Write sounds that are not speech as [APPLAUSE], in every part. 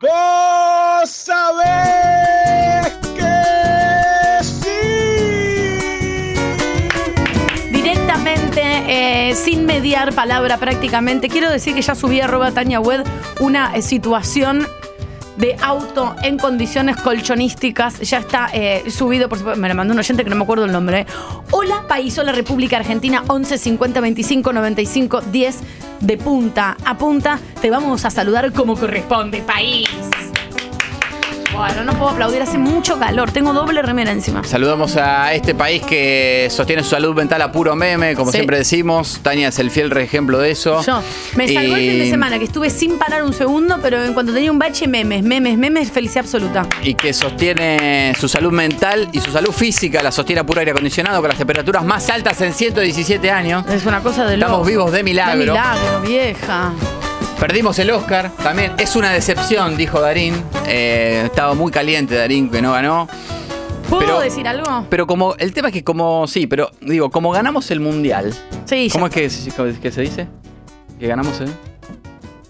¡Vos sabés que sí! Directamente, eh, sin mediar palabra prácticamente, quiero decir que ya subí a Tania Wed una eh, situación de auto en condiciones colchonísticas. Ya está eh, subido, por supuesto, me lo mandó un oyente que no me acuerdo el nombre. Hola, país, hola República Argentina, 11 50 25 95 10 de punta a punta. Te vamos a saludar como corresponde, país. Bueno, no puedo aplaudir, hace mucho calor, tengo doble remera encima. Saludamos a este país que sostiene su salud mental a puro meme, como Sí. siempre decimos. Tania es el fiel ejemplo de eso. Yo, me salvó el fin de semana, que estuve sin parar un segundo, pero en cuanto tenía un bache, memes, memes, memes, felicidad absoluta. Y que sostiene su salud mental y su salud física, la sostiene a puro aire acondicionado con las temperaturas más altas en 117 años. Es una cosa de Estamos loco. vivos de milagro. De milagro, vieja. Perdimos el Oscar también. Es una decepción, dijo Darín. Eh, estaba muy caliente Darín que no ganó. ¿Puedo Pero- decir algo? Pero como, el tema es que como, sí, pero digo, como ganamos el mundial. Sí. ¿Cómo es que, que se dice? ¿Que ganamos el?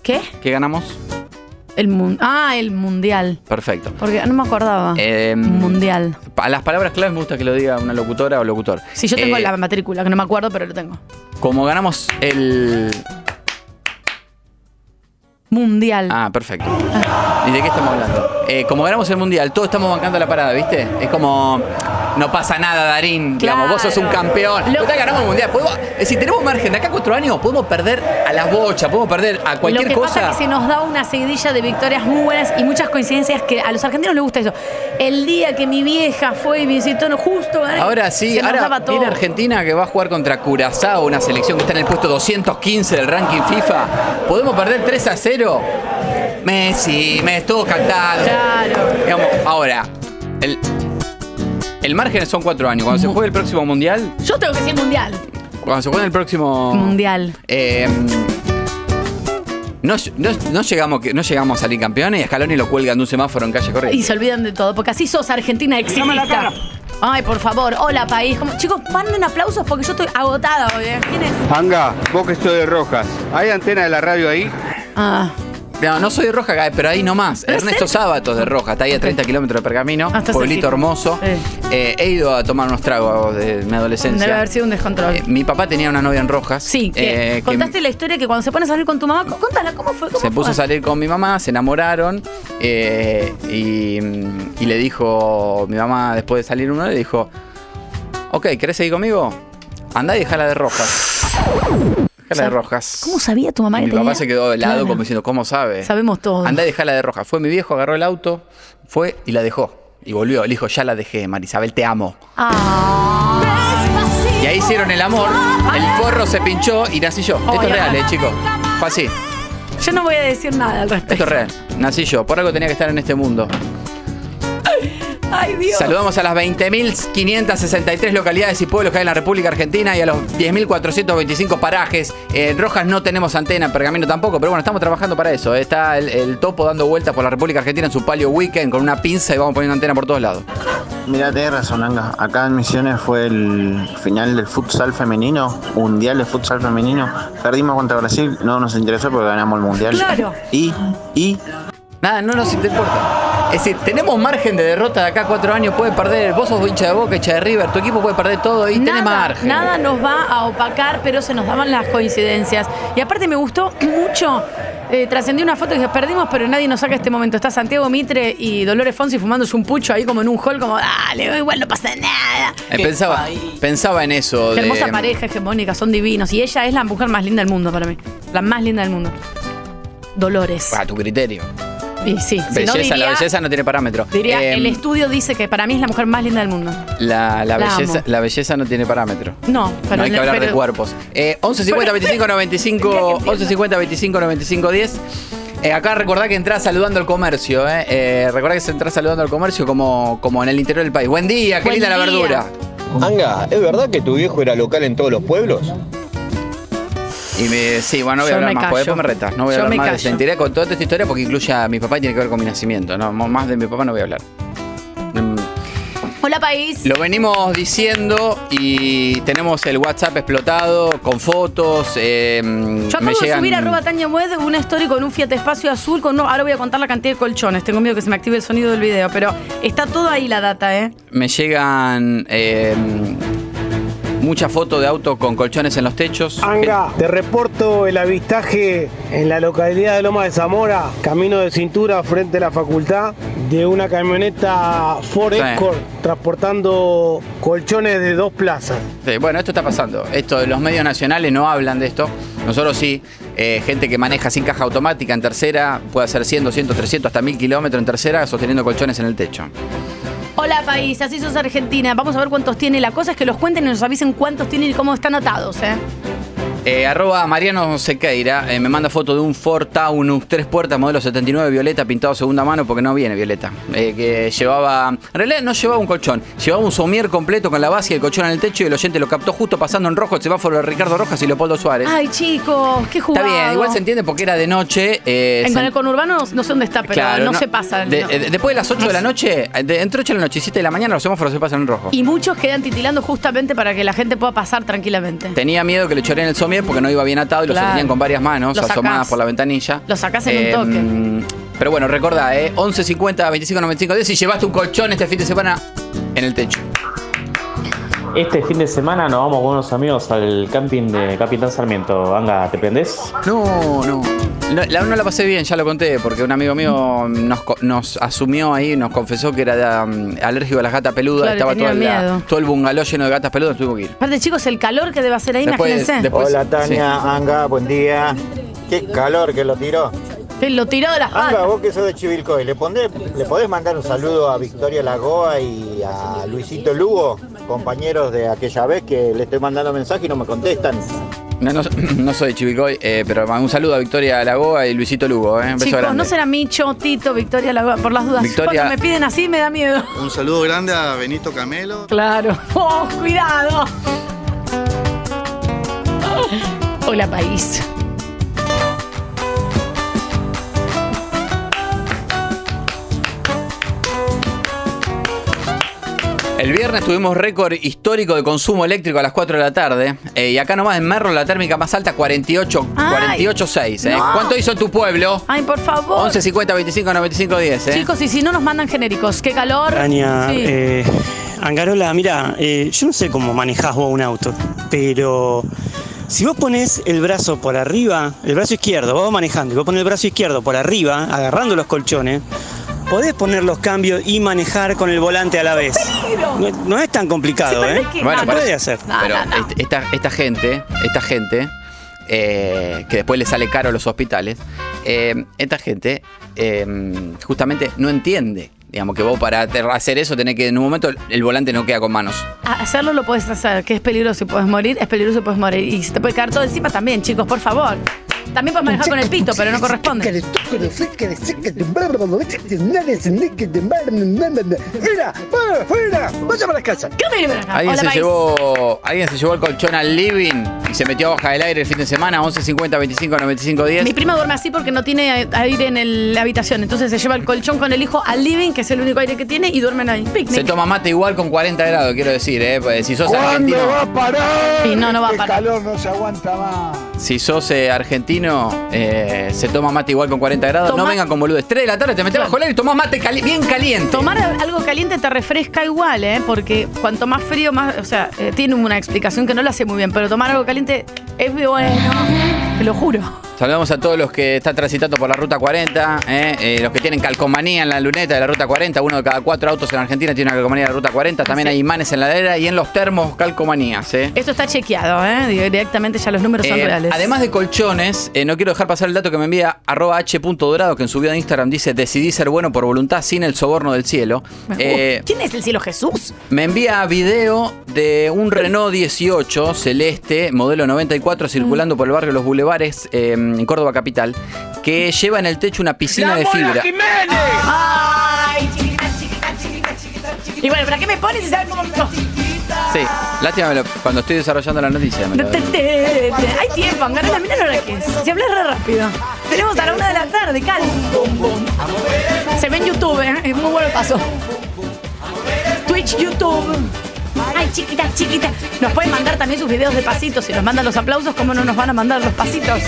¿Qué? ¿Que ganamos? El mun- ah, el mundial. Perfecto. Porque no me acordaba. Eh, mundial. A las palabras claves me gusta que lo diga una locutora o locutor. Sí, yo tengo Eh, la matrícula, que no me acuerdo, pero lo tengo. Como ganamos el. Mundial. Ah, perfecto. ¿Y de qué estamos hablando? Eh, como ganamos el mundial, todos estamos bancando la parada, ¿viste? Es como. No pasa nada, Darín. Digamos, vos sos un campeón. Lo- ganamos el mundial. Podemos, es decir, tenemos margen. De acá a cuatro años podemos perder a las bochas, podemos perder a cualquier Lo que cosa. pasa es que se nos da una seguidilla de victorias muy buenas y muchas coincidencias que a los argentinos les gusta eso. El día que mi vieja fue y visitó, no, justo Ahora sí, se ahora viene Argentina que va a jugar contra Curazao, una selección que está en el puesto 215 del ranking FIFA. ¿Podemos perder 3 a 0? Messi, me estuvo cantando. Claro. Digamos, ahora, el, el margen son cuatro años. Cuando se juegue el próximo mundial, Yo tengo que decir mundial. cuando se juegue el próximo Mundial. eh, no, no- no llegamos, no llegamos a salir campeones y a Scaloni lo cuelgan de un semáforo en calle Y Corrientes. se olvidan de todo, porque así sos Argentina exitista. Ay, por favor, hola país. Como- chicos, manden aplausos porque yo estoy agotada hoy. ¿eh? ¿Quién es? Anga, vos que sos de Rojas, ¿hay antena de la radio ahí? Ah, No, no soy de Roja, pero ahí nomás. ¿Pero es Ernesto cerca? Sábatos de Roja, está ahí a 30 kilómetros de Pergamino, Ah, pueblito hermoso. Eh, he ido a tomar unos tragos de mi adolescencia. debe haber sido un descontrol. Eh, mi papá tenía una novia en Rojas. sí, que eh, que contaste la historia que cuando se pone a salir con tu mamá, contala, ¿cómo fue? ¿Cómo se puso a salir con mi mamá, se enamoraron y, y le dijo, mi mamá después de salir uno le dijo, ok, ¿querés seguir conmigo? Andá y dejala de Rojas. Déjala de Rojas. ¿Cómo sabía tu mamá Y que mi papá tenía- se quedó helado Claro. como diciendo, ¿cómo sabe? Sabemos todo. Andá y dejala de roja. Fue mi viejo, agarró el auto, fue y la dejó. Y volvió. Le dijo, ya la dejé, Marisabel, te amo. Ah. Y ahí hicieron el amor, el forro se pinchó y nací yo. Esto es real, eh, chicos. Fue así. Yo no voy a decir nada al respecto. Esto es real. Nací yo. Por algo tenía que estar en este mundo. Ay, Dios. Saludamos a las 20.563 localidades y pueblos que hay en la República Argentina y a los 10.425 parajes. En Rojas no tenemos antena, en Pergamino tampoco, pero bueno, estamos trabajando para eso. Está el, el topo dando vueltas por la República Argentina en su palio weekend con una pinza y vamos poniendo antena por todos lados. Mira, tenés razón, Anga. Acá en Misiones fue el final del futsal femenino, mundial de futsal femenino. Perdimos contra Brasil, no nos interesó porque ganamos el mundial. Claro. Y, y Nada, no nos importa. Es decir, tenemos margen de derrota de acá a cuatro años. Puede perder, vos sos hincha de Boca, hincha de River, tu equipo puede perder todo y tenés Nada, margen. nada nos va a opacar, pero se nos daban las coincidencias. Y aparte me gustó mucho. eh, trascendió una foto y dije, perdimos, pero nadie nos saca este momento. Está Santiago Mitre y Dolores Fonsi fumándose un pucho ahí como en un hall, como, dale, igual no pasa nada. Eh, pensaba, pensaba en eso. Qué de- hermosa pareja hegemónica, son divinos. Y ella es la mujer más linda del mundo para mí. La más linda del mundo. Dolores. A tu criterio. Y sí, si no Belleza, diría, la belleza no tiene parámetro. diría, Eh, el estudio dice que para mí es la mujer más linda del mundo. la, la La belleza, amo. la belleza no tiene parámetro. No, pero no hay que hablar de cuerpos. Eh, 11 50 25 95 11 50 25 95 10. Eh, acá recordá que entrás saludando al comercio, ¿eh? eh recordá que entrás saludando al comercio como, como en el interior del país. Buen día, qué Buen linda la verdura. Anga, ¿es verdad que tu viejo era local en todos los pueblos? Y me, sí, bueno, no voy Yo a hablar me más, callo. porque después me retas. No voy a Yo hablar me más de callo. esa entidad con toda esta historia porque incluye a mi papá y tiene que ver con mi nacimiento. No, más de mi papá no voy a hablar. Mm, Hola, país. Lo venimos diciendo y tenemos el WhatsApp explotado con fotos. eh, Yo acabo me de llegan- subir a arroba Tania Wed una story con un Fiat Espacio azul con no, ahora voy a contar la cantidad de colchones. Tengo miedo que se me active el sonido del video, pero está todo ahí la data, ¿eh? Me llegan eh, muchas fotos de autos con colchones en los techos. Anga, te reporto el avistaje en la localidad de Loma de Zamora, camino de cintura frente a la facultad, de una camioneta Ford Sí. Escort transportando colchones de dos plazas. Sí, bueno, esto está pasando. Esto, los medios nacionales no hablan de esto. Nosotros sí. Eh, gente que maneja sin caja automática en tercera puede hacer 100, 200, 300, hasta 1000 kilómetros en tercera sosteniendo colchones en el techo. Hola, país. Así sos Argentina. Vamos a ver cuántos tiene. La cosa es que los cuenten y nos avisen cuántos tienen y cómo están atados, ¿eh? Eh, arroba Mariano Sequeira eh, me manda foto de un Ford Taunus tres puertas modelo 79 violeta pintado segunda mano porque no viene violeta. Eh, que llevaba, en realidad no llevaba un colchón, llevaba un somier completo con la base y el colchón en el techo y el oyente lo captó justo pasando en rojo el semáforo de Ricardo Rojas y Leopoldo Suárez. Ay, chicos, qué jugado. Está bien, igual se entiende porque era de noche. eh, En con el conurbano no sé dónde está, pero Claro, no, se pasa. de- no. después de las 8 de la noche, de- entre 8 de la noche y 7 de la mañana, los semáforos se pasan en rojo. Y muchos quedan titilando justamente para que la gente pueda pasar tranquilamente. Tenía miedo que le choreen el porque no iba bien atado y lo Claro. sostenían con varias manos Lo asomadas sacás. por la ventanilla. Lo sacás en un toque. Pero bueno, recordá, ¿eh? 11 50 25 95 10 si llevaste un colchón este fin de semana en el techo. Este fin de semana nos vamos con unos amigos al camping de Capitán Sarmiento. Anga, ¿te prendés? No, no. No la, no la pasé bien, ya lo conté, porque un amigo mío nos, co- nos asumió ahí, nos confesó que era um, alérgico a las gatas peludas, Claro, estaba todo, la- todo el bungalow lleno de gatas peludas, tuvimos que ir. Aparte, chicos, el calor que debe hacer ahí, Después- imagínense. después- Hola Tania, Anga, buen día. Qué calor que lo tiró. Que Lo tiró de las Anga, patas. vos que sos de Chivilcoy, ¿le, pondré- ¿le podés mandar un saludo a Victoria Lagoa y a Luisito Lugo, compañeros de aquella vez que le estoy mandando mensaje y no me contestan? No, no, [CLEARS THROAT] no soy de Chivicoy, eh, pero un saludo a Victoria Lagoa y Luisito Lugo. Eh. Un beso Chicos, grande. no será Micho, Tito, Victoria, la- por las dudas. Victoria- Cuando me piden así me da miedo. Un saludo grande a Benito Camelo. Claro. Oh, cuidado. Hola, país. El viernes tuvimos récord histórico de consumo eléctrico a las 4 de la tarde. eh, y acá nomás en Merlo la térmica más alta 48, Ay, 48.6. Eh. no. ¿Cuánto hizo tu pueblo? Ay, por favor. 11 50 25 95 10. Eh. Chicos, y si no nos mandan genéricos, qué calor. Tania, Sí. eh, Angarola, mira, eh, yo no sé cómo manejás vos un auto, pero si vos pones el brazo por arriba, el brazo izquierdo, vos vas manejando y vos pones el brazo izquierdo por arriba, agarrando los colchones, podés poner los cambios y manejar con el volante a la vez. No, no es tan complicado, ¿eh? Bueno, Se parece- puede hacer. Pero este- esta, esta gente, esta gente, eh, que después le sale caro a los hospitales, eh, esta gente eh, justamente no entiende. Digamos que vos para hacer eso tenés que en un momento el, volante no queda con manos. Hacerlo lo puedes hacer, que es peligroso y puedes morir, es peligroso y puedes morir. Y se te puede caer todo encima también, chicos, por favor. También puedes manejar con el pito, pero no corresponde. ¡Fuera! ¡Fuera! ¡Fuera! ¡Vaya para casa! Alguien Hola, se, país. llevó, alguien se llevó el colchón al living y se metió a baja del aire el fin de semana, 11 50 25 95 10. Mi prima duerme así porque no tiene aire en el- la habitación. Entonces se lleva el colchón con el hijo al living, que es el único aire que tiene, y duermen ahí. Picnic. Se toma mate igual con 40 grados, quiero decir, ¿eh? Pues si sos ¿Cuándo argentino. va a parar? Y no, no va a El parar. calor no se aguanta más. Si sos eh, argentino, eh, se toma mate igual con 40 grados. No vengan con boludes. 3 de la tarde te metes bajo el aire y tomás mate cali- bien caliente. Tomar algo caliente te refresca igual, ¿eh? Porque cuanto más frío, más. O sea, eh, tiene una explicación que no lo hace muy bien, pero tomar algo caliente es bueno. Te lo juro. Saludamos a todos los que están transitando por la ruta 40, eh, eh, los que tienen calcomanía en la luneta de la ruta 40. Uno de cada cuatro autos en Argentina tiene una calcomanía de la ruta 40. También Sí. hay imanes en la ladera y en los termos calcomanías. Eh. Esto está chequeado, ¿eh? Directamente ya los números son Eh, reales. además de colchones, no quiero dejar pasar el dato que me envía arroba h.dorado, que en su video de Instagram dice decidí ser bueno por voluntad sin el soborno del cielo. Uh, ¿Quién es el cielo Jesús? me envía video de un Renault 18 celeste, modelo 94, circulando por el barrio Los Bulevares eh, en Córdoba Capital, que lleva en el techo una piscina de fibra. ¡Ay, chiquita, chiquita, chiquita, chiquita, chiquita! Y bueno, ¿para qué me pones si sabes cómo me Sí, lástima me lo- cuando estoy desarrollando la noticia. Hay tiempo, Angarela, mira la hora que es. Si hablas re rápido. Tenemos a la una de la tarde, calma. Se ve en YouTube, ¿eh? Es muy bueno el paso. Twitch, YouTube. Ay, chiquita, chiquita. Nos pueden mandar también sus videos de pasitos. Si nos mandan los aplausos, ¿cómo no nos van a mandar los pasitos?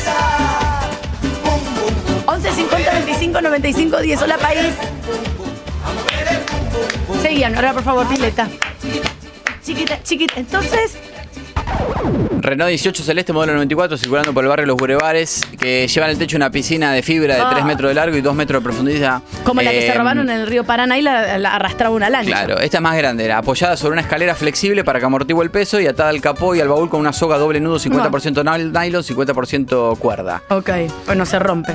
11 50 25 95 10. Hola, país. Seguían, ahora por favor, pileta. Chiquita, chiquita. Entonces, Renault 18 Celeste modelo 94 circulando por el barrio Los Bulevares que lleva en el techo una piscina de fibra de 3 Ah. metros de largo y 2 metros de profundidad. como la que se Eh, robaron en el río Paraná y la, la arrastraba una lancha. Claro, esta es más grande, era apoyada sobre una escalera flexible para que amortigua el peso y atada al capó y al baúl con una soga doble nudo 50% nylon, 50% cuerda. Ok, pues no se rompe.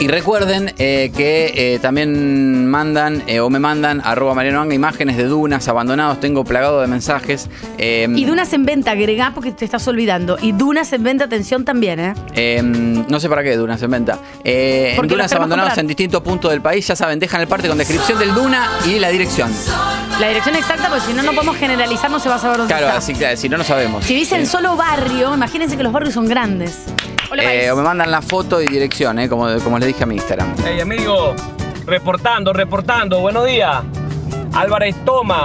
Y recuerden eh, que eh, también mandan eh, o me mandan arroba Mariano Anga imágenes de dunas abandonados. Tengo plagado de mensajes. eh, Y Dunas en venta, agregá porque te estás olvidando. Y Dunas en venta, atención también, ¿eh? eh, no sé para qué dunas en venta. En dunas abandonados en distintos puntos del país. Ya saben, dejan el parte con descripción del duna y la dirección. La dirección exacta, porque si no, no podemos generalizar, no se va a saber dónde Claro, está. así que si no, no sabemos. Si dicen solo barrio, imagínense que los barrios son grandes. Eh, o me mandan la foto y dirección, eh, como, como les dije a mi Instagram. Hey amigo, reportando, reportando, buenos días. Álvarez Toma,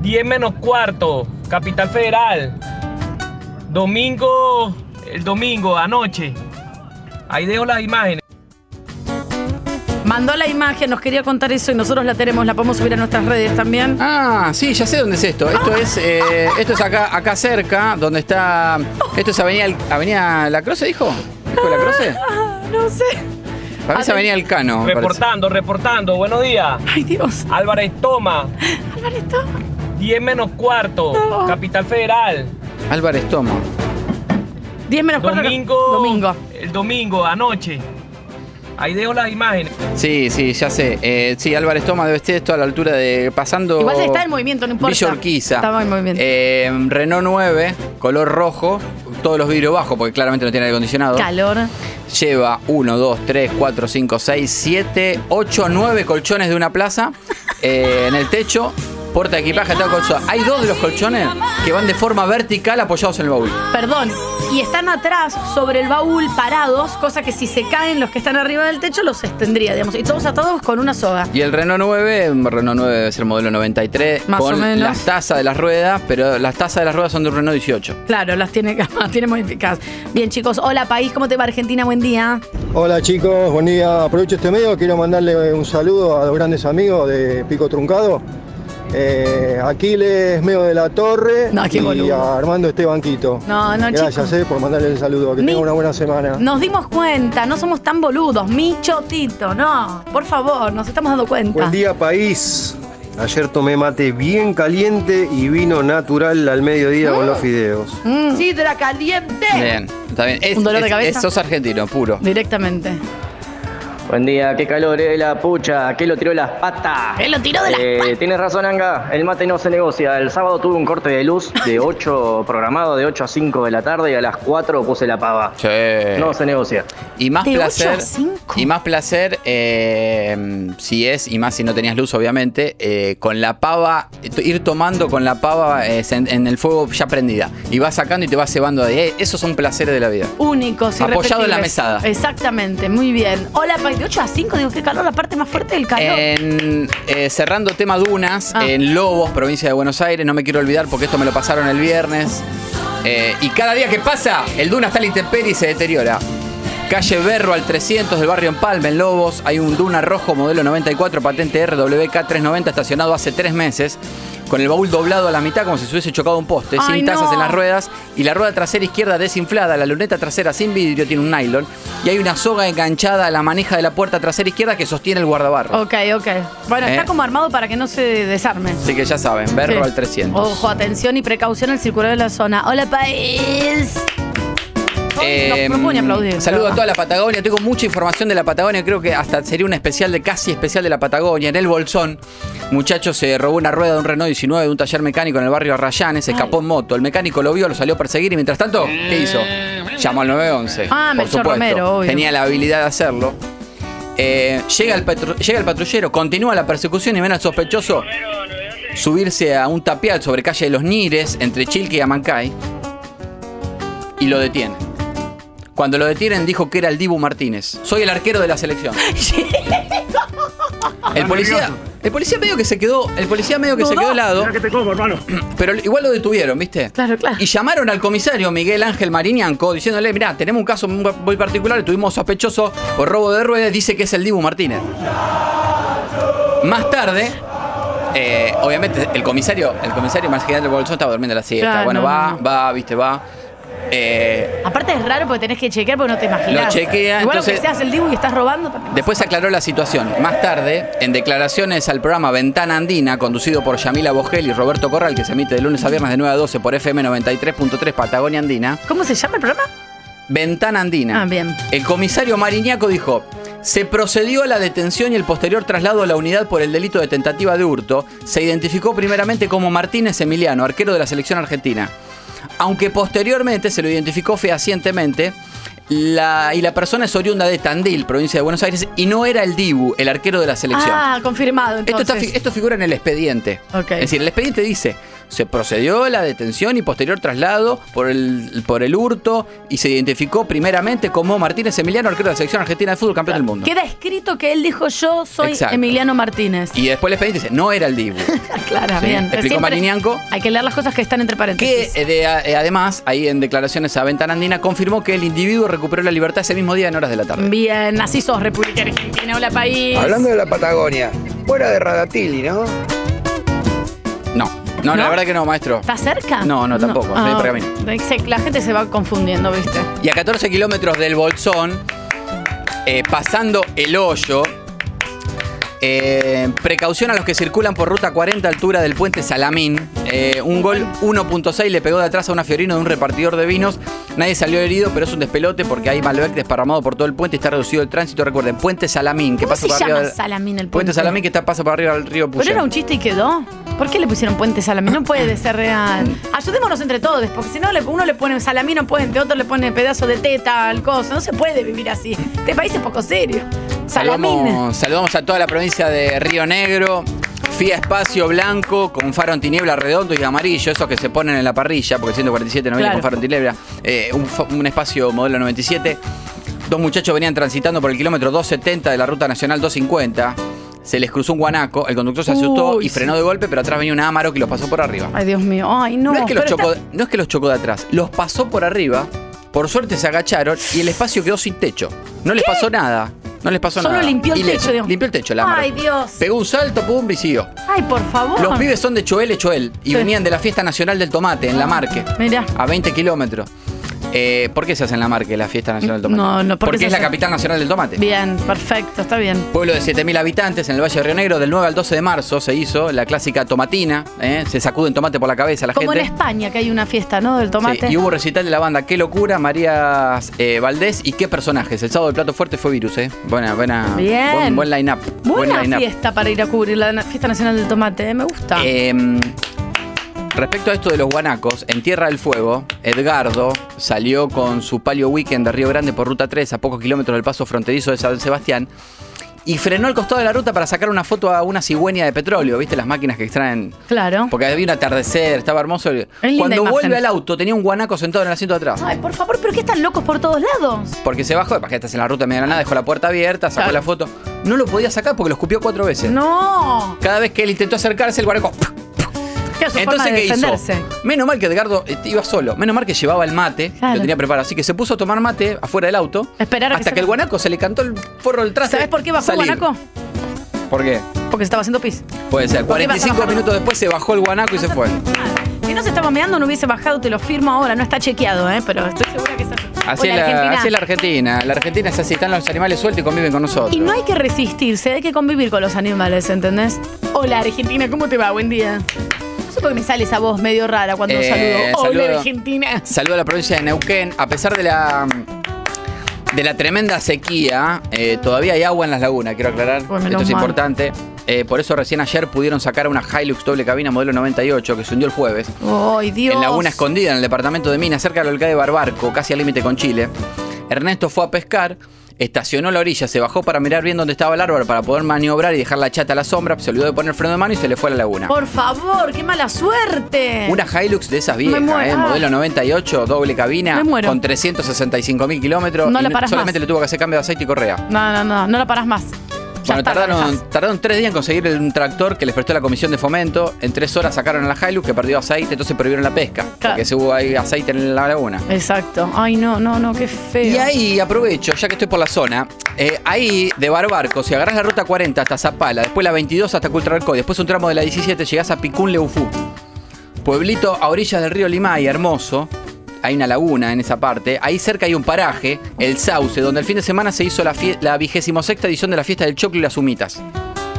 10 menos cuarto, Capital Federal. Domingo, el domingo, anoche. Ahí dejo las imágenes. Mandó la imagen, nos quería contar eso y nosotros la tenemos, la podemos subir a nuestras redes también. Ah, sí, ya sé dónde es esto. Esto es, eh, esto es acá, acá cerca, donde está. Esto es Avenida, Avenida La Croce, dijo. ¿Dijo La Croce? Ah, no sé. Para mí es Avenida El Cano. Reportando, reportando, buenos días. Ay, Dios. Álvarez Toma, Álvarez Toma. 10 menos cuarto, No. Capital Federal. Álvarez Toma. 10 menos cuarto. Domingo, Domingo. el domingo, anoche. Ahí dejo las imágenes. Sí, sí, ya sé. Eh, sí, Álvarez Toma debe estar esto a la altura de. pasando. Igual está en movimiento, no importa. Villa Urquiza. Estaba en movimiento. Eh, Renault 9, color rojo, todos los vidrios bajos, porque claramente no tiene aire acondicionado. Calor. Lleva 1, 2, 3, 4, 5, 6, 7, 8, 9 colchones de una plaza eh, en el techo. Puerta de equipaje, todo colchón. Hay dos de los colchones que van de forma vertical apoyados en el baúl. Perdón. Y están atrás, sobre el baúl, parados, cosa que si se caen los que están arriba del techo, los extendría, digamos. Y todos atados con una soga. Y el Renault 9, un Renault 9 debe ser modelo 93, Más con o menos. las tazas de las ruedas, pero las tazas de las ruedas son de un Renault 18. Claro, las tiene, las [LAUGHS] tiene modificadas. Bien, chicos. Hola, país. ¿Cómo te va, Argentina? Buen día. Hola chicos, buen día. Aprovecho este medio, quiero mandarle un saludo a los grandes amigos de Pico Truncado. Eh, Aquiles Meo de la Torre No, qué y boludo. a Armando Esteban Quito. No, no, Gracias eh, por mandarle el saludo. Que Mi- tenga una buena semana. Nos dimos cuenta, no somos tan boludos. Micho Tito, no. Por favor, nos estamos dando cuenta. Buen día, país. Ayer tomé mate bien caliente y vino natural al mediodía con los fideos. Mm. Sidra caliente. Bien, está bien. Es, ¿Un dolor de cabeza? es- sos argentino, puro. Directamente. Buen día, qué calor, eh, la pucha, que lo tiró las patas. Él lo tiró de las Eh, patas. Tienes razón, Anga, el mate no se negocia. El sábado tuve un corte de luz de 8, programado de 8 a 5 de la tarde y a las 4 puse la pava. Sí. No se negocia. Y más De placer. a cinco. Y más placer, eh, si es, y más si no tenías luz, obviamente, eh, con la pava, ir tomando con la pava eh, en, en el fuego ya prendida. Y vas sacando y te vas cebando de ahí. Esos son placeres de la vida. Únicos, Apoyado en la mesada. Exactamente, muy bien. Hola, De 8 a 5, digo, qué calor, la parte más fuerte del calor. En, eh, cerrando tema Dunas, Ah. en Lobos, provincia de Buenos Aires, no me quiero olvidar porque esto me lo pasaron el viernes. Eh, y cada día que pasa, el Duna está en la intemperie y se deteriora. Calle Berro al 300 del barrio Empalme, en Lobos, hay un Duna rojo modelo 94, patente RWK390, estacionado hace tres meses, con el baúl doblado a la mitad como si se hubiese chocado un poste, Ay, sin tazas no. en las ruedas, y la rueda trasera izquierda desinflada, la luneta trasera sin vidrio tiene un nylon, y hay una soga enganchada a la maneja de la puerta trasera izquierda que sostiene el guardabarro. Ok, ok. Bueno, Eh. está como armado para que no se desarme. Así que ya saben, Berro Sí. al 300. Ojo, atención y precaución al circular de la zona. Hola, país. Eh, no, aplaudir, saludo a toda la Patagonia. Tengo mucha información de la Patagonia. Creo que hasta sería un especial de casi especial de la Patagonia. En el Bolsón, muchacho se robó una rueda de un Renault 19 de un taller mecánico en el barrio Arrayanes. Se escapó en moto. El mecánico lo vio, lo salió a perseguir y mientras tanto, ¿qué hizo? Llamó al 911. Ah, por supuesto. Romero, obvio. Tenía la habilidad de hacerlo. Eh, llega, el llega el patrullero, continúa la persecución y ven al sospechoso subirse a un tapial sobre calle de los Nires, entre Chilque y Amancay, y lo detiene. Cuando lo detienen dijo que era el Dibu Martínez. Soy el arquero de la selección. [LAUGHS] El policía, El policía medio que se quedó, el policía medio que se quedó helado. que te como, hermano. [CLEARS THROAT] Pero igual lo detuvieron, ¿viste? Claro, claro. Y llamaron al comisario Miguel Ángel Mariñanco diciéndole, mirá, tenemos un caso muy muy particular, tuvimos sospechoso por robo de ruedas, dice que es el Dibu Martínez. Más tarde, eh, obviamente el comisario, el comisario más general del Bolsón estaba durmiendo la siesta. Claro, bueno, no, va, no. va, viste, va. Eh, Aparte es raro porque tenés que chequear porque no te imaginas. Lo chequea, Igual entonces- que seas el Dibu y estás robando también. Después aclaró la situación. Más tarde, en declaraciones al programa Ventana Andina, conducido por Yamila Bogel y Roberto Corral, que se emite de lunes a viernes de 9 a 12 por FM 93.3 Patagonia Andina, ¿Cómo se llama el programa? Ventana Andina. Ah, bien. El comisario Mariñaco dijo, se procedió a la detención y el posterior traslado a la unidad por el delito de tentativa de hurto. Se identificó primeramente como Martínez Emiliano, arquero de la selección argentina. Aunque posteriormente se lo identificó fehacientemente. La, y la persona es oriunda de Tandil, provincia de Buenos Aires, y no era el Dibu, el arquero de la selección. Ah, confirmado Esto, está figura en el expediente. Es decir, el expediente dice, se procedió a la detención y posterior traslado por el, por el hurto y se identificó primeramente como Martínez Emiliano, arquero de la selección argentina de fútbol, campeón del mundo. Queda escrito que él dijo yo soy Exacto. Emiliano Martínez. Y después el expediente dice, no era el Dibu. [LAUGHS] Claro, Sí, bien. explicó Mariñanco. Hay que leer las cosas que están entre Que paréntesis. eh, de- eh, además, ahí en declaraciones a Ventana Andina, confirmó que el individuo recuperó la libertad ese mismo día en horas de la tarde. Bien, así sos República Argentina. Hola, país. Hablando de la Patagonia, fuera de Radatili, ¿no? No, la verdad que no, maestro. ¿Está cerca? No, no, tampoco, por camino. se- La gente se va confundiendo, ¿viste? Y a 14 kilómetros del Bolsón, eh, pasando el hoyo, eh, precaución a los que circulan por ruta 40 altura del puente Salamín. Eh, un gol 1.6 le pegó de atrás a una Fiorino de un repartidor de vinos. Nadie salió herido, pero es un despelote porque hay Malbec desparramado por todo el puente y está reducido el tránsito. Recuerden, puente Salamín, que ¿Cómo pasa se por llama arriba. del- Salamín el puente? Puente Salamín que está, pasa por arriba del río ¿Pero era un chiste y quedó? ¿Por qué le pusieron puente Salamín? No puede ser real. [LAUGHS] Ayudémonos entre todos, porque si no le- uno le pone Salamín o puente, otro le pone pedazo de teta al coso. No se puede vivir así. Este país es poco serio. Salamín. Saludamos, saludamos a toda la provincia de Río Negro. FIA Espacio Blanco con faro en tiniebla redondo y amarillo, esos que se ponen en la parrilla, porque el 147 no viene Claro. con faro en tiniebla. Eh, un, espacio modelo 97. Dos muchachos venían transitando por el kilómetro 270 de la ruta nacional 250. Se les cruzó un guanaco, el conductor se asustó Uy, y frenó de golpe, pero atrás venía un Amaro que los pasó por arriba. Ay, Dios mío. Ay, no. No, es que los chocó, está- no es que los chocó de atrás, los pasó por arriba. Por suerte se agacharon y el espacio quedó sin techo. No les pasó nada. No les pasó Solo nada. limpió el Y le- techo, digamos. Limpió el techo, la Ay, Dios. Pegó un salto, pum, y siguió. Ay, por favor. Los pibes son de Choel, Choel. Y Sí. venían de la Fiesta Nacional del Tomate, en La Marque. Mirá. A 20 kilómetros. Eh, ¿Por qué se hace en La Marque la Fiesta Nacional del Tomate? No, no, ¿por qué Porque se es la hace? capital nacional del tomate. Bien, perfecto, está bien. Pueblo de 7.000 habitantes en el Valle de Río Negro, del 9 al 12 de marzo se hizo la clásica tomatina. ¿eh? Se sacuden tomate por la cabeza la Como en gente. España, que hay una fiesta, ¿no? Del tomate. Sí, y hubo recital de la banda Qué locura, María eh, Valdés y qué personajes. El sábado el plato fuerte fue Virus, ¿eh? Buena, buena. Bien. Buen, buen line-up. Buen Buena fiesta para ir a cubrir la fiesta nacional del tomate, ¿eh? me gusta. Respecto a esto de los guanacos, en Tierra del Fuego, Edgardo salió con su palio weekend de Río Grande por ruta 3 a pocos kilómetros del paso fronterizo de San Sebastián. Y frenó al costado de la ruta para sacar una foto a una cigüeña de petróleo, ¿viste? Las máquinas que extraen. claro. Porque había un atardecer, estaba hermoso. Cuando vuelve al auto, tenía un guanaco sentado en el asiento de atrás. Ay, por favor, ¿pero qué están locos por todos lados? Porque se bajó, para que estás en la ruta medio de la nada, dejó la puerta abierta, sacó Claro. la foto. No lo podía sacar porque lo escupió cuatro veces. No. Cada vez que él intentó acercarse, el guanaco. ¿Qué es su Entonces, forma de ¿qué hizo? defenderse? Menos mal que Edgardo iba solo. Menos mal que llevaba el mate. Claro. Lo tenía preparado. Así que se puso a tomar mate afuera del auto. Esperar a que hasta se- que el guanaco se le cantó el forro del traste. ¿Sabes por qué bajó el salir. guanaco? ¿Por qué? Porque se estaba haciendo pis. Puede ser. ¿Por qué vas a 45 bajar? minutos después se bajó el guanaco y se fue. Si no se estaba meando, no hubiese bajado, te lo firmo ahora. No está chequeado, ¿eh? Pero estoy segura que es así. Así Hola, es, la, Argentina. así es la Argentina. La Argentina es así. Están los animales sueltos y conviven con nosotros. Y no hay que resistirse, hay que convivir con los animales, ¿entendés? Hola Argentina, ¿cómo te va? Buen día. Sé por qué me sale esa voz medio rara cuando Eh, saludo. Hola saludo. Argentina. Saludo a la provincia de Neuquén. A pesar de la de la tremenda sequía, eh, todavía hay agua en las lagunas, quiero aclarar. Pues Esto es mal. importante. Eh, por eso recién ayer pudieron sacar una Hilux doble cabina modelo 98 que se hundió el jueves. ¡Ay, Dios! En Laguna Escondida, en el departamento de Minas, cerca del volcán de Barbarco, casi al límite con Chile. Ernesto fue a pescar, estacionó a la orilla, se bajó para mirar bien dónde estaba el árbol para poder maniobrar y dejar la chata a la sombra, se olvidó de poner freno de mano y se le fue a la laguna. Por favor, qué mala suerte. Una Hilux de esas viejas, eh, Ah. modelo 98, doble cabina, Me muero. con 365 mil kilómetros. No y la parás solamente más. le tuvo que hacer cambio de aceite y correa. No, no, no, no la parás más. Bueno, tardaron, tres días en conseguir un tractor que les prestó la comisión de fomento. En tres horas sacaron a la Hilux que perdió aceite, entonces prohibieron la pesca. Porque se hubo ahí aceite en la laguna. Exacto. Ay, no, no, no, qué feo. Y ahí aprovecho, ya que estoy por la zona, eh, ahí de Barbarco, si agarras la ruta 40 hasta Zapala, después la 22 hasta Cultralcó, después un tramo de la 17, llegás a Picún Leufú. Pueblito a orillas del río Limay, hermoso. Hay una laguna en esa parte. Ahí cerca hay un paraje, el Sauce, donde el fin de semana se hizo la, vigésimo sexta edición de la fiesta del choclo y las humitas.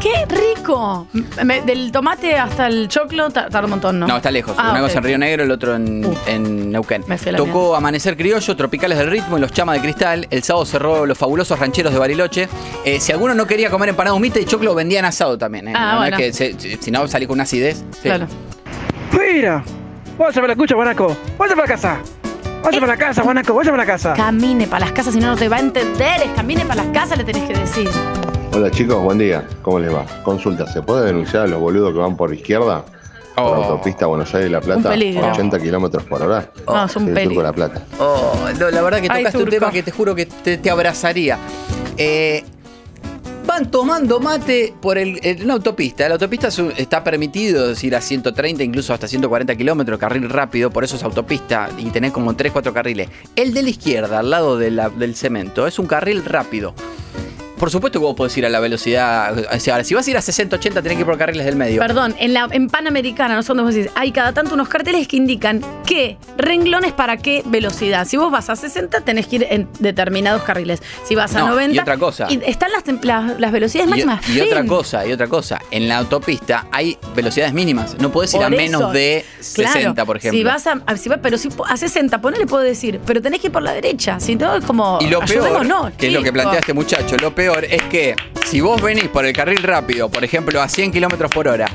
¡Qué rico! Me- del tomate hasta el choclo ta- tarda un montón, ¿no? No, está lejos. Ah, Una ok. cosa en Río Negro, el otro en, en Neuquén. fui a la Tocó Amanecer Criollo, Tropicales del Ritmo y Los Chamas de Cristal. El sábado cerró Los Fabulosos Rancheros de Bariloche. Eh, si alguno no quería comer empanada humita y choclo, vendían asado también. ¿eh? Ah, no, bueno. es que se- si- si no salí con una acidez. sí. Claro. Mira, vaya para la cucha, Guanaco. Vaya para la casa. Vaya para la casa, Guanaco. Vaya para la casa. Camine para las casas, si no, no te va a entender. Es camine para las casas, le tenés que decir. Hola chicos, buen día. ¿Cómo les va? Consulta, ¿se puede denunciar a los boludos que van por izquierda? Por la autopista Buenos Aires-La Plata, Un peligro. 80 kilómetros por hora. No, es un peligro. La Plata. Oh, no, la verdad que Ay, tocaste un turco. tema que te juro que te, te abrazaría. Eh, van tomando mate por el, una autopista. La autopista está permitido es ir a 130, incluso hasta 140 kilómetros, carril rápido, por eso es autopista y tenés como 3, 4 carriles. El de la izquierda, al lado de la- del cemento, es un carril rápido. Por supuesto que vos podés ir a la velocidad. o sea, si vas a ir a 60, 80, tenés que ir por carriles del medio. Perdón, en la en Panamericana, no sé dónde vos decís, hay cada tanto unos carteles que indican qué renglones para qué velocidad. Si vos vas a 60, tenés que ir en determinados carriles. Si vas a No, y 90. otra cosa. y están las, las, las velocidades Y, máximas. y otra cosa, y otra cosa, en la autopista hay velocidades mínimas. No podés ir a menos de 60, claro, por ejemplo. Si vas a, a- si vas- pero si a 60, ponele, puedo decir, pero tenés que ir por la derecha. Si no, es como. Y lo peor, ayudémonos, que es lo que plantea este muchacho, lo peor es que si vos venís por el carril rápido, por ejemplo, a 100 kilómetros por hora,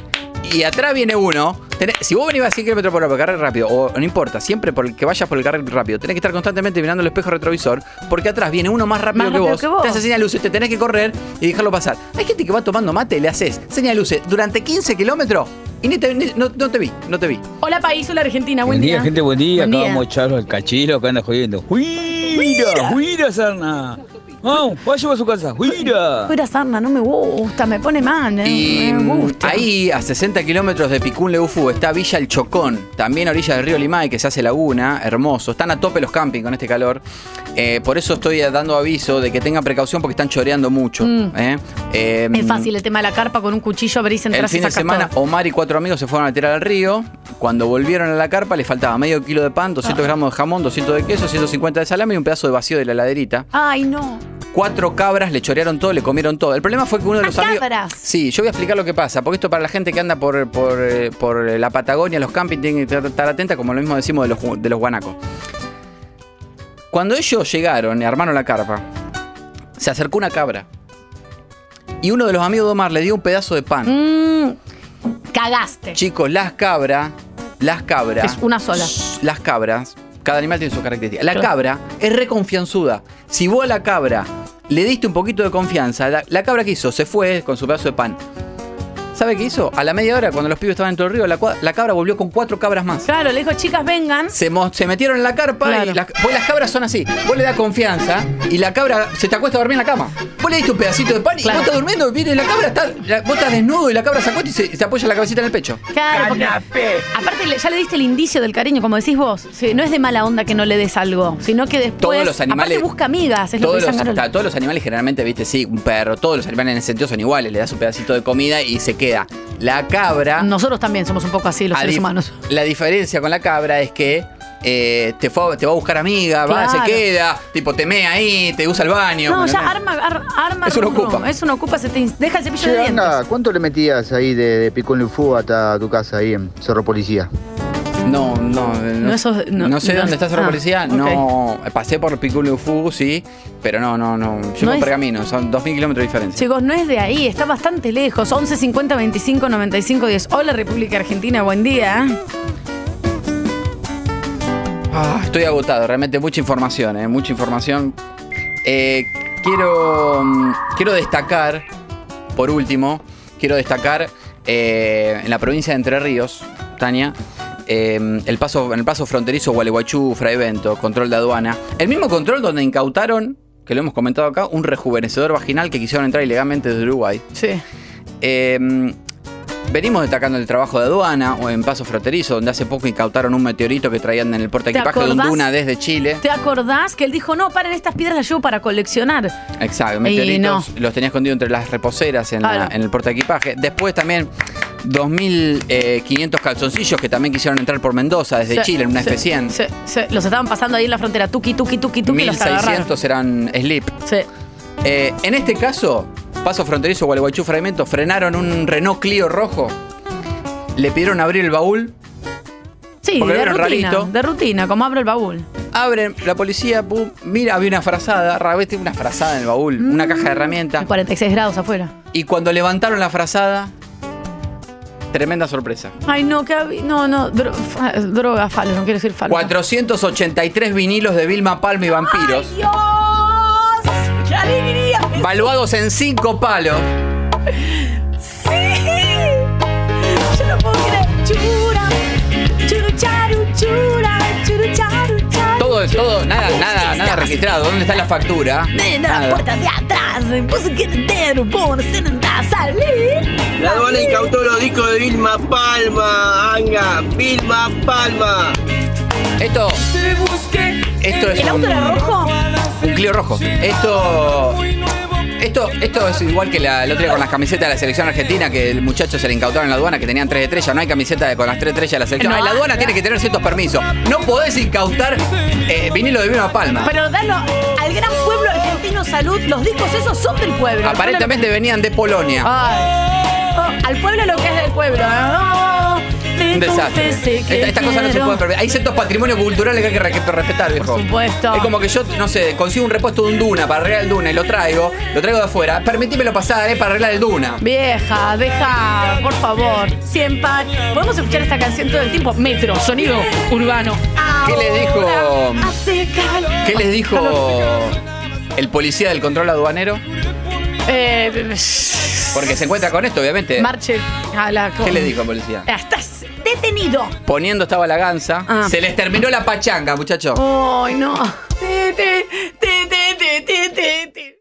y atrás viene uno, tenés- si vos venís a 100 kilómetros por hora por el carril rápido, o no importa, siempre por el que vayas por el carril rápido, tenés que estar constantemente mirando el espejo retrovisor, porque atrás viene uno más rápido, Más que, rápido vos, que vos. te hace señal luces, te tenés que correr y dejarlo pasar. Hay gente que va tomando mate, le haces señal luces durante 15 kilómetros y ni te- ni- no, no te vi, no te vi. Hola, país, hola, Argentina. Buen, Buen día, gente, buen día. Buen Acá día. vamos a echarlo al cachilo que anda jodiendo. ¡Huira! ¡Huira, Sarna! Vamos, vaya a su casa. ¡Huira! Fuera sarna, no me gusta, me pone mal. eh, Y me gusta. ahí, a 60 kilómetros de Picún Leufú, está Villa El Chocón, también a orilla del río Limay, que se hace laguna, hermoso. Están a tope los camping con este calor. Eh, por eso estoy dando aviso de que tengan precaución porque están choreando mucho. Mm. ¿eh? Eh, Es fácil el tema de la carpa con un cuchillo, abrís, El entras y fin de semana, todo. Omar y cuatro amigos se fueron a tirar al río. Cuando volvieron a la carpa, les faltaba medio kilo de pan, 200 gramos de jamón, 200 de queso, 150 de salame y un pedazo de vacío de la heladerita. Ay, no. Cuatro cabras le chorearon todo, le comieron todo. El problema fue que uno de los amigos. cabras. Sí, yo voy a explicar lo que pasa, porque esto para la gente que anda por, por, eh, por la Patagonia, los campings, tienen que estar atenta, como lo mismo decimos de los, de los guanacos. Cuando ellos llegaron y armaron la carpa, se acercó una cabra. Y uno de los amigos de Omar le dio un pedazo de pan. Mm, cagaste. Chicos, las cabras, las cabras. Es una sola. Las cabras, cada animal tiene sus características. La cabra es reconfianzuda. Si vos a la cabra le diste un poquito de confianza, la, la cabra que hizo, se fue con su pedazo de pan. ¿Sabe qué hizo? A la media hora, cuando los pibes estaban en todo el río, la, la cabra volvió con cuatro cabras más. Claro, le dijo, chicas, vengan. Se, mo- se metieron en la carpa Claro. y las, pues las cabras son así. Vos le das confianza y la cabra se te acuesta a dormir en la cama. Vos le diste un pedacito de pan y Claro. vos estás durmiendo, viene la cabra, está, la- vos estás desnudo y la cabra se acuesta y se, se apoya la cabecita en el pecho. Claro, porque aparte ya le diste el indicio del cariño, como decís vos. Sí, no es de mala onda que no le des algo, sino que después. Todos los animales- Aparte busca amigas, es lo Todos que los, ta- todos los animales generalmente, viste, sí, un perro, todos los animales en ese sentido son iguales, le das un pedacito de comida y se queda. La cabra, Nosotros también somos un poco así, los a seres humanos. la diferencia con la cabra es que eh, te, fue a- te va a buscar amiga, va, se queda, tipo te mea ahí, te usa el baño. No, ¿me ya arma, ar- arma. Es una rubro. ocupa. Es una ocupa, se te deja el cepillo Che, de dientes. anda, ¿cuánto le metías ahí de, de Picón Lufú hasta tu casa ahí en Cerro Policía? No, no, no, No, eso- no- no sé no- dónde está Cerro ah, Policía, no, pasé por Piculo Fu, sí, pero no, no, no, yo No por es- pergamino, son 2.000 kilómetros de diferencia. Chicos, no es de ahí, está bastante lejos. 11 50 25 95 10. Hola, República Argentina, buen día. Ah, estoy agotado, realmente mucha información, eh, mucha información. Eh, quiero, mm, quiero destacar, por último, quiero destacar eh, en la provincia de Entre Ríos, Tania, eh, el paso, en el paso fronterizo Gualeguaychú, Fraivento, control de aduana. El mismo control donde incautaron, que lo hemos comentado acá, un rejuvenecedor vaginal que quisieron entrar ilegalmente desde Uruguay. Sí. Eh, venimos destacando el trabajo de aduana o en paso fronterizo, donde hace poco incautaron un meteorito que traían en el porta ¿Te equipaje de un? Duna desde Chile. ¿Te acordás que él dijo, no, paren estas piedras las llevo para coleccionar? Exacto, meteoritos los tenía escondido entre las reposeras en, la- Claro. en el porta equipaje. Después también 2.500 calzoncillos que también quisieron entrar por Mendoza desde Sí, Chile en una sí, F100. sí, sí. Los estaban pasando ahí en la frontera, tuki, tuki, tuki, tuki, los agarraron. 1600 eran slip. Sí. Eh, en este caso, paso fronterizo Gualeguaychú Fragmento, frenaron un Renault Clio rojo. Le pidieron abrir el baúl. Sí, de rutina, rarito. de rutina, como abro el baúl. Abren, la policía, pum, mira, había una frazada, Rabete una frazada en el baúl, una caja de herramientas. 46 grados afuera. Y cuando levantaron la frazada, tremenda sorpresa. Ay, no, que no, no, dro- droga, falo, no quiero decir falo. 483 vinilos de Vilma Palma y Vampiros, ¡Dios! ¡Qué alegría! valuados en 5 palos. [LAUGHS] Todo, todo, nada, nada, nada registrado. ¿Dónde está la factura? Nena, la puerta de atrás, me puse que entero, por se a salir. La aduana incautó los discos de Vilma Palma, Anga, Vilma Palma. Esto, esto es ¿El auto un, era rojo? un Clio rojo. Esto, esto, esto es igual que la, el otro día con las camisetas de la selección argentina que el muchacho se le incautaron en la aduana que tenían tres estrellas. No hay camiseta de- con las tres estrellas de la selección. No, Ay, la aduana no. tiene que tener ciertos permisos. No podés incautar eh, vinilo de Vilma Palma. Pero dalo al gran pueblo argentino salud, los discos esos son del pueblo. Aparentemente venían de Polonia. Ay. Oh, al pueblo lo que es del pueblo. Me Un desastre. Esta- Estas cosas no se pueden permitir. Hay ciertos patrimonios culturales que hay que re- que respetar, viejo. Por supuesto. Es como que yo, no sé, consigo un repuesto de un Duna para arreglar el Duna y lo traigo, lo traigo de afuera. Permitímelo pasar, eh, para arreglar el Duna. Vieja, deja, por favor. Siempre. ¿Podemos escuchar esta canción todo el tiempo? Metro, sonido urbano. ¿Qué le dijo? Hace calor. ¿Qué les dijo el policía del control aduanero? Eh, Porque se encuentra con esto, obviamente. marche a la. ¿Qué le dijo el policía? Estás detenido. Poniendo estaba la ganza. Ah. Se les terminó la pachanga, muchachos. Ay, no. Te, te, te,